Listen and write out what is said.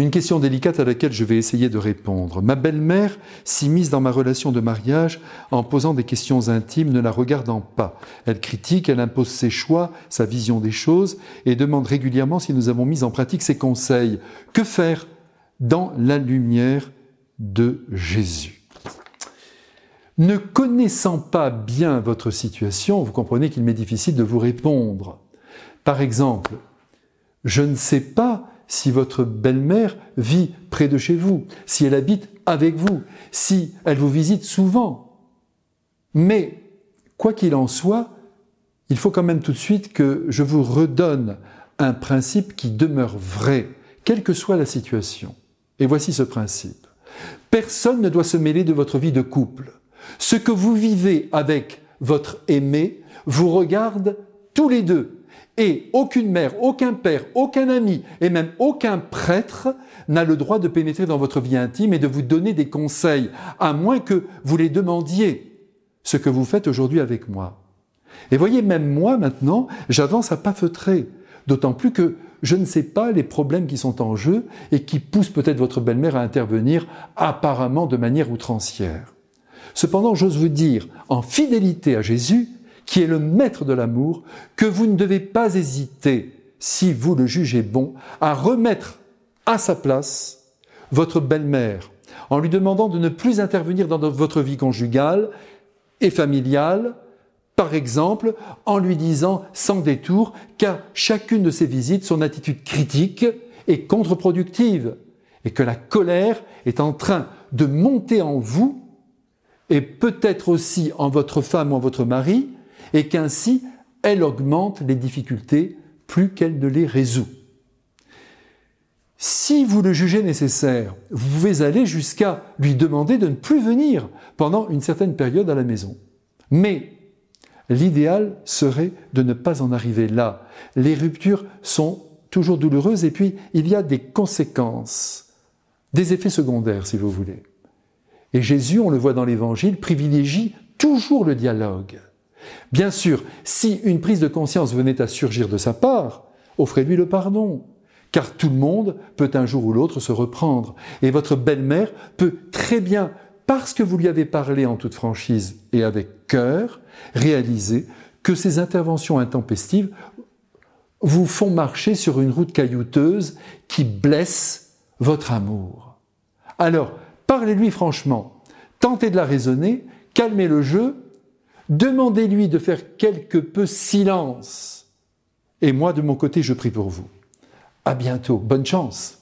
Une question délicate à laquelle je vais essayer de répondre. Ma belle-mère s'immisce dans ma relation de mariage en posant des questions intimes, ne la regardant pas. Elle critique, elle impose ses choix, sa vision des choses et demande régulièrement si nous avons mis en pratique ses conseils. Que faire dans la lumière de Jésus? Ne connaissant pas bien votre situation, vous comprenez qu'il m'est difficile de vous répondre. Par exemple, je ne sais pas si votre belle-mère vit près de chez vous, si elle habite avec vous, si elle vous visite souvent. Mais, quoi qu'il en soit, il faut quand même tout de suite que je vous redonne un principe qui demeure vrai, quelle que soit la situation. Et voici ce principe. Personne ne doit se mêler de votre vie de couple. Ce que vous vivez avec votre aimé vous regarde tous les deux et aucune mère, aucun père, aucun ami et même aucun prêtre n'a le droit de pénétrer dans votre vie intime et de vous donner des conseils, à moins que vous les demandiez, ce que vous faites aujourd'hui avec moi. Et voyez, même moi maintenant, j'avance à pas feutrer, d'autant plus que je ne sais pas les problèmes qui sont en jeu et qui poussent peut-être votre belle-mère à intervenir apparemment de manière outrancière. Cependant, j'ose vous dire, en fidélité à Jésus, qui est le maître de l'amour, que vous ne devez pas hésiter, si vous le jugez bon, à remettre à sa place votre belle-mère, en lui demandant de ne plus intervenir dans votre vie conjugale et familiale, par exemple en lui disant sans détour qu'à chacune de ses visites, son attitude critique est contre-productive et que la colère est en train de monter en vous et peut-être aussi en votre femme ou en votre mari, et qu'ainsi elle augmente les difficultés plus qu'elle ne les résout. Si vous le jugez nécessaire, vous pouvez aller jusqu'à lui demander de ne plus venir pendant une certaine période à la maison. Mais l'idéal serait de ne pas en arriver là. Les ruptures sont toujours douloureuses et puis il y a des conséquences, des effets secondaires si vous voulez. Et Jésus, on le voit dans l'Évangile, privilégie toujours le dialogue. Bien sûr, si une prise de conscience venait à surgir de sa part, offrez-lui le pardon, car tout le monde peut un jour ou l'autre se reprendre. Et votre belle-mère peut très bien, parce que vous lui avez parlé en toute franchise et avec cœur, réaliser que ces interventions intempestives vous font marcher sur une route caillouteuse qui blesse votre amour. Alors, parlez-lui franchement, tentez de la raisonner, calmez le jeu, Demandez-lui de faire quelque peu silence. Et moi, de mon côté, je prie pour vous. À bientôt. Bonne chance.